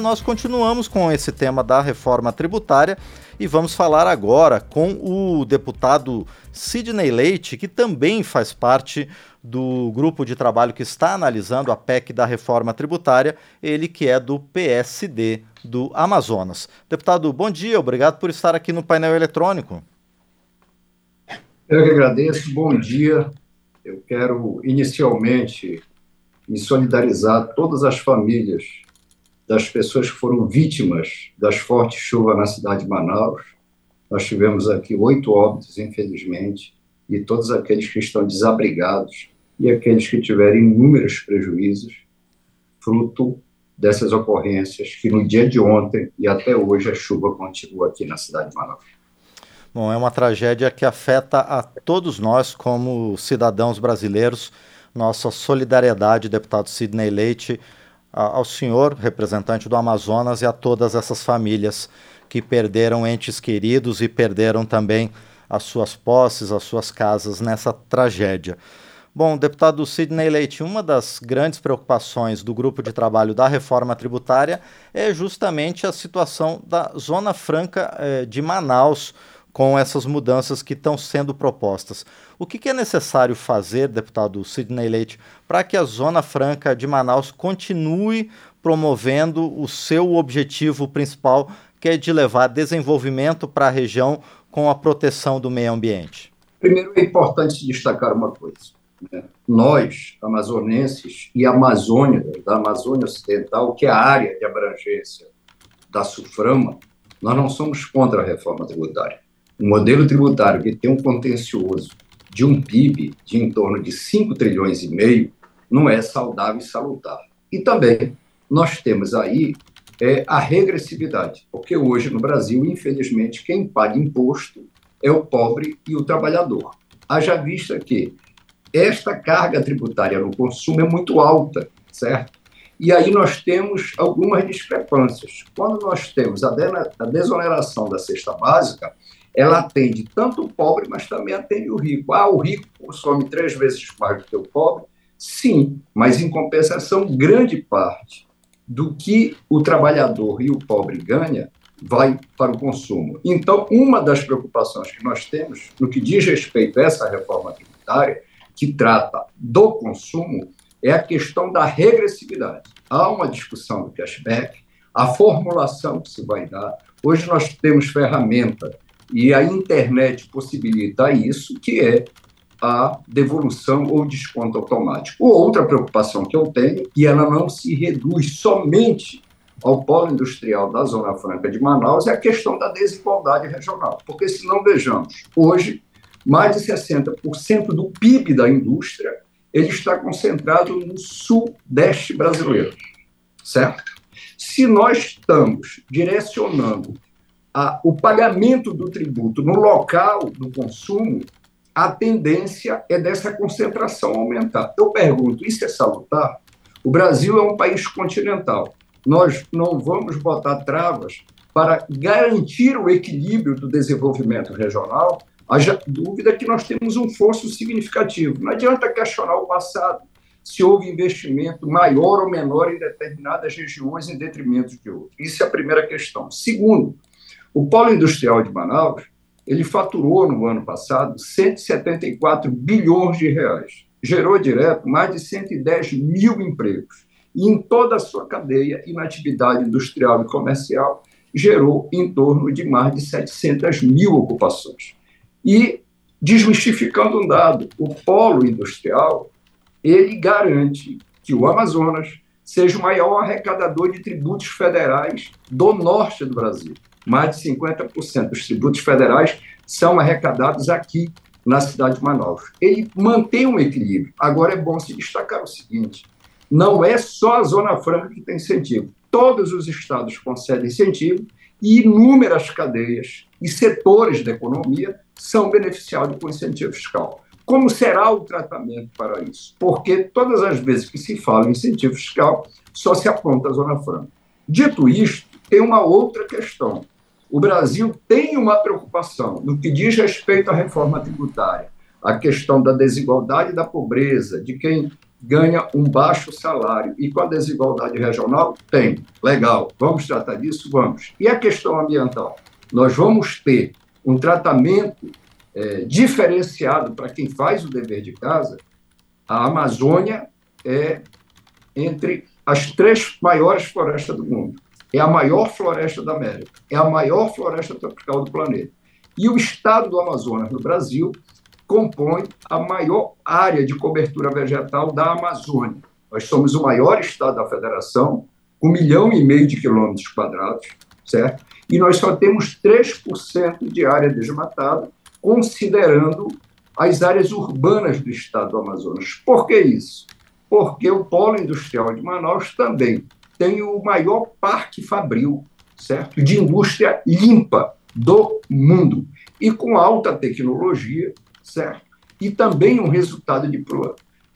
Nós continuamos com esse tema da reforma tributária e vamos falar agora com o deputado Sidney Leite, que também faz parte do grupo de trabalho que está analisando a PEC da reforma tributária, ele que é do PSD do Amazonas. Deputado, bom dia, obrigado por estar aqui no painel eletrônico. Eu que agradeço, bom dia. Eu quero inicialmente me solidarizar todas as famílias das pessoas que foram vítimas das fortes chuvas na cidade de Manaus. Nós tivemos aqui oito óbitos, infelizmente, e todos aqueles que estão desabrigados e aqueles que tiveram inúmeros prejuízos, fruto dessas ocorrências que no dia de ontem e até hoje a chuva continua aqui na cidade de Manaus. Bom, é uma tragédia que afeta a todos nós como cidadãos brasileiros. Nossa solidariedade, deputado Sidney Leite, ao senhor, representante do Amazonas, e a todas essas famílias que perderam entes queridos e perderam também as suas posses, as suas casas nessa tragédia. Bom, deputado Sidney Leite, uma das grandes preocupações do grupo de trabalho da reforma tributária é justamente a situação da Zona Franca eh, de Manaus com essas mudanças que estão sendo propostas. O que, que, é necessário fazer, deputado Sidney Leite, para que a Zona Franca de Manaus continue promovendo o seu objetivo principal, que é de levar desenvolvimento para a região com a proteção do meio ambiente? Primeiro, é importante destacar uma coisa. Né? Nós, amazonenses e Amazônia, da Amazônia Ocidental, que é a área de abrangência da SUFRAMA, nós não somos contra a reforma tributária um modelo tributário que tem um contencioso de um PIB de em torno de 5 trilhões e meio não é saudável e salutar. E também nós temos aí é, a regressividade, porque hoje no Brasil, infelizmente, quem paga imposto é o pobre e o trabalhador. Haja vista que esta carga tributária no consumo é muito alta, certo? E aí nós temos algumas discrepâncias. Quando nós temos a, desoneração da cesta básica, ela atende tanto o pobre, mas também atende o rico. Ah, o rico consome três vezes mais do que o pobre? Sim, mas em compensação, grande parte do que o trabalhador e o pobre ganha vai para o consumo. Então, uma das preocupações que nós temos no que diz respeito a essa reforma tributária, que trata do consumo, é a questão da regressividade. Há uma discussão do cashback, a formulação que se vai dar. Hoje nós temos ferramenta e a internet possibilita isso, que é a devolução ou desconto automático. Outra preocupação que eu tenho, e ela não se reduz somente ao polo industrial da Zona Franca de Manaus, é a questão da desigualdade regional. Porque, se não vejamos, hoje, mais de 60% do PIB da indústria ele está concentrado no sudeste brasileiro, certo? Se nós estamos direcionando a, o pagamento do tributo no local do consumo, a tendência é dessa concentração aumentar. Eu pergunto, isso é salutar? O Brasil é um país continental. Nós não vamos botar travas para garantir o equilíbrio do desenvolvimento regional. Haja dúvida que nós temos um fosso significativo. Não adianta questionar o passado, se houve investimento maior ou menor em determinadas regiões em detrimento de outras. Isso é a primeira questão. Segundo, o polo industrial de Manaus, ele faturou no ano passado 174 bilhões de reais. Gerou direto mais de 110 mil empregos. E em toda a sua cadeia e na atividade industrial e comercial, gerou em torno de mais de 700 mil ocupações. E, desmistificando um dado, o polo industrial, ele garante que o Amazonas seja o maior arrecadador de tributos federais do norte do Brasil mais de 50% dos tributos federais são arrecadados aqui na cidade de Manaus. Ele mantém um equilíbrio. Agora é bom se destacar o seguinte: não é só a Zona Franca que tem incentivo. Todos os estados concedem incentivo e inúmeras cadeias e setores da economia são beneficiados com incentivo fiscal. Como será o tratamento para isso? Porque todas as vezes que se fala em incentivo fiscal, só se aponta a Zona Franca. Dito isto, tem uma outra questão o Brasil tem uma preocupação no que diz respeito à reforma tributária, a questão da desigualdade e da pobreza, de quem ganha um baixo salário. E com a desigualdade regional, tem. Legal, vamos tratar disso? Vamos. E a questão ambiental? Nós vamos ter um tratamento é, diferenciado para quem faz o dever de casa. A Amazônia é entre as três maiores florestas do mundo. É a maior floresta da América. É a maior floresta tropical do planeta. E o estado do Amazonas, no Brasil, compõe a maior área de cobertura vegetal da Amazônia. Nós somos o maior estado da federação, com um milhão e meio de quilômetros quadrados, certo? E nós só temos 3% de área desmatada, considerando as áreas urbanas do estado do Amazonas. Por que isso? Porque o polo industrial de Manaus também tem o maior parque fabril, certo? De indústria limpa do mundo e com alta tecnologia certo? E também um resultado de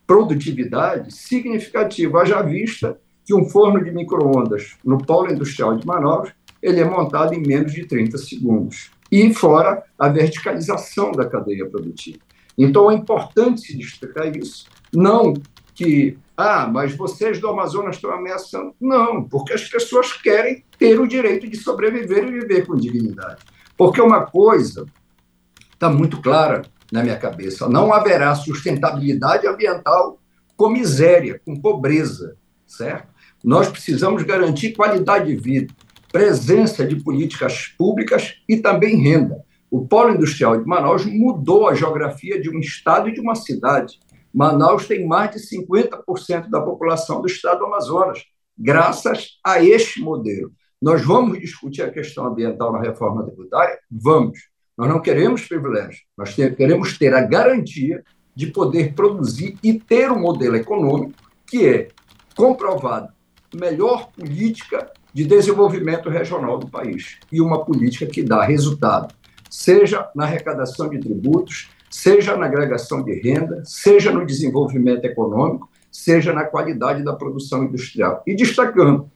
produtividade significativo, haja vista que um forno de microondas no polo industrial de Manaus ele é montado em menos de 30 segundos. E fora a verticalização da cadeia produtiva. Então é importante se destacar isso. Não que, ah, mas vocês do Amazonas estão ameaçando. Não, porque as pessoas querem ter o direito de sobreviver e viver com dignidade. Porque uma coisa está muito clara na minha cabeça. Não haverá sustentabilidade ambiental com miséria, com pobreza, certo? Nós precisamos garantir qualidade de vida, presença de políticas públicas e também renda. O polo industrial de Manaus mudou a geografia de um estado e de uma cidade. Manaus tem mais de 50% da população do estado do Amazonas, graças a este modelo. Nós vamos discutir a questão ambiental na reforma tributária? Vamos. Nós não queremos privilégio, nós queremos ter a garantia de poder produzir e ter um modelo econômico que é comprovado melhor política de desenvolvimento regional do país e uma política que dá resultado, seja na arrecadação de tributos, seja na agregação de renda, seja no desenvolvimento econômico, seja na qualidade da produção industrial. E destacando,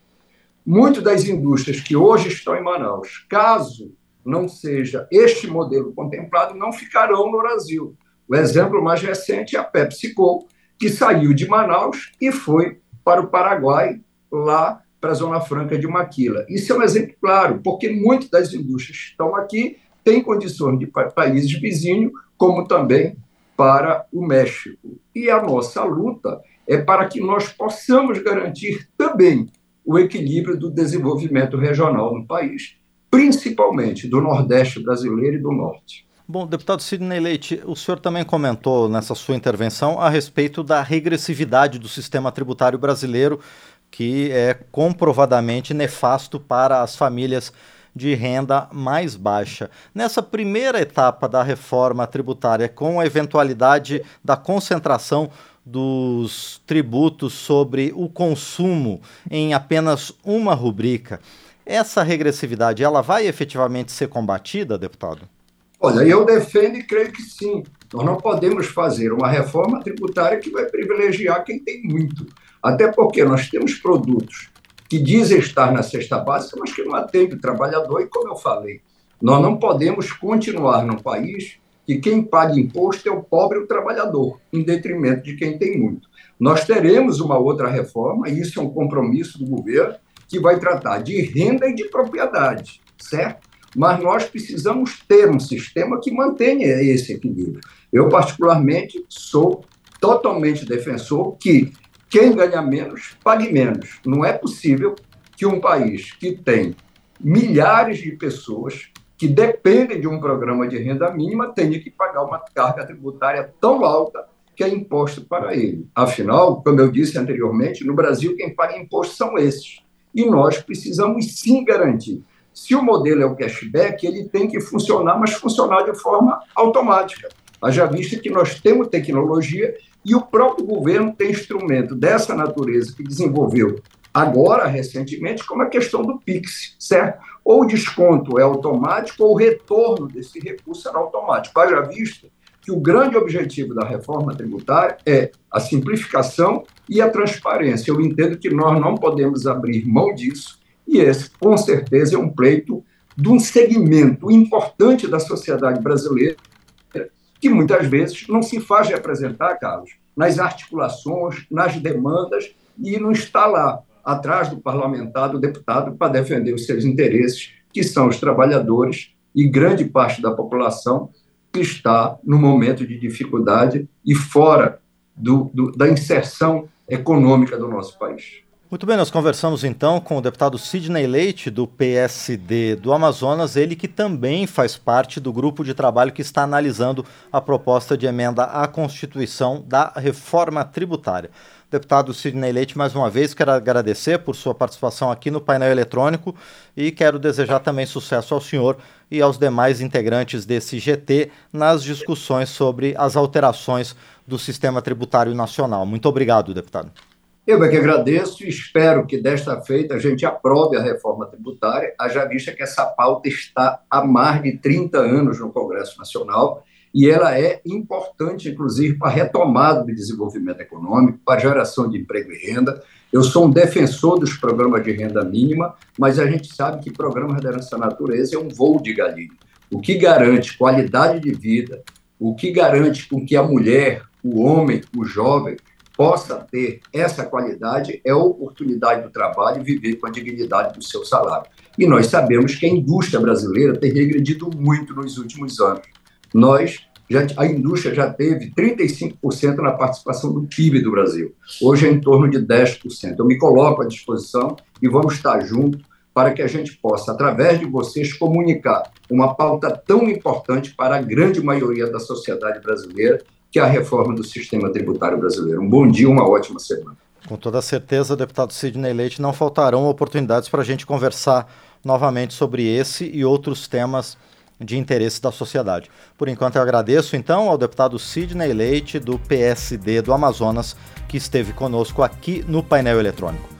muitas das indústrias que hoje estão em Manaus, caso não seja este modelo contemplado, não ficarão no Brasil. O exemplo mais recente é a PepsiCo, que saiu de Manaus e foi para o Paraguai, lá para a Zona Franca de Maquila. Isso é um exemplo claro, porque muitas das indústrias que estão aqui têm condições de países vizinhos, como também para o México. E a nossa luta é para que nós possamos garantir também o equilíbrio do desenvolvimento regional no país principalmente do Nordeste brasileiro e do Norte. Bom, deputado Sidney Leite, o senhor também comentou nessa sua intervenção a respeito da regressividade do sistema tributário brasileiro, que é comprovadamente nefasto para as famílias de renda mais baixa. Nessa primeira etapa da reforma tributária, com a eventualidade da concentração dos tributos sobre o consumo em apenas uma rubrica, essa regressividade, ela vai efetivamente ser combatida, deputado? Olha, eu defendo e creio que sim. Nós não podemos fazer uma reforma tributária que vai privilegiar quem tem muito. Até porque nós temos produtos que dizem estar na cesta básica, mas que não atendem o trabalhador. E como eu falei, nós não podemos continuar num país que quem paga imposto é o pobre o trabalhador, em detrimento de quem tem muito. Nós teremos uma outra reforma, e isso é um compromisso do governo, que vai tratar de renda e de propriedade, certo? Mas nós precisamos ter um sistema que mantenha esse equilíbrio. Eu, particularmente, sou totalmente defensor que quem ganha menos, pague menos. Não é possível que um país que tem milhares de pessoas que dependem de um programa de renda mínima tenha que pagar uma carga tributária tão alta que é imposto para ele. Afinal, como eu disse anteriormente, no Brasil quem paga imposto são esses e nós precisamos sim garantir. Se o modelo é o cashback, ele tem que funcionar, mas funcionar de forma automática. Haja vista que nós temos tecnologia e o próprio governo tem instrumento dessa natureza que desenvolveu agora, recentemente, como a questão do PIX, certo? Ou o desconto é automático ou o retorno desse recurso será automático. Haja vista que o grande objetivo da reforma tributária é a simplificação e a transparência. Eu entendo que nós não podemos abrir mão disso, e esse, com certeza, é um pleito de um segmento importante da sociedade brasileira que muitas vezes não se faz representar, Carlos, nas articulações, nas demandas e não está lá atrás do parlamentar, do deputado, para defender os seus interesses, que são os trabalhadores e grande parte da população que está no momento de dificuldade e fora do, do, da inserção econômica do nosso país. Muito bem, nós conversamos então com o deputado Sidney Leite, do PSD do Amazonas, ele que também faz parte do grupo de trabalho que está analisando a proposta de emenda à Constituição da reforma tributária. Deputado Sidney Leite, mais uma vez, quero agradecer por sua participação aqui no painel eletrônico e quero desejar também sucesso ao senhor e aos demais integrantes desse GT nas discussões sobre as alterações do sistema tributário nacional. Muito obrigado, deputado. Eu é que agradeço e espero que desta feita a gente aprove a reforma tributária, haja vista que essa pauta está há mais de 30 anos no Congresso Nacional e ela é importante, inclusive, para a retomada do desenvolvimento econômico, para a geração de emprego e renda. Eu sou um defensor dos programas de renda mínima, mas a gente sabe que programas dessa natureza é um voo de galinha. O que garante qualidade de vida, o que garante com que a mulher, o homem, o jovem possa ter essa qualidade é a oportunidade do trabalho e viver com a dignidade do seu salário. E nós sabemos que a indústria brasileira tem regredido muito nos últimos anos. Nós já, a indústria já teve 35% na participação do PIB do Brasil. Hoje é em torno de 10%. Eu me coloco à disposição e vamos estar juntos para que a gente possa, através de vocês, comunicar uma pauta tão importante para a grande maioria da sociedade brasileira que é a reforma do sistema tributário brasileiro. Um bom dia, uma ótima semana. Com toda certeza, deputado Sidney Leite, não faltarão oportunidades para a gente conversar novamente sobre esse e outros temas de interesse da sociedade. Por enquanto, eu agradeço então ao deputado Sidney Leite, do PSD do Amazonas, que esteve conosco aqui no painel eletrônico.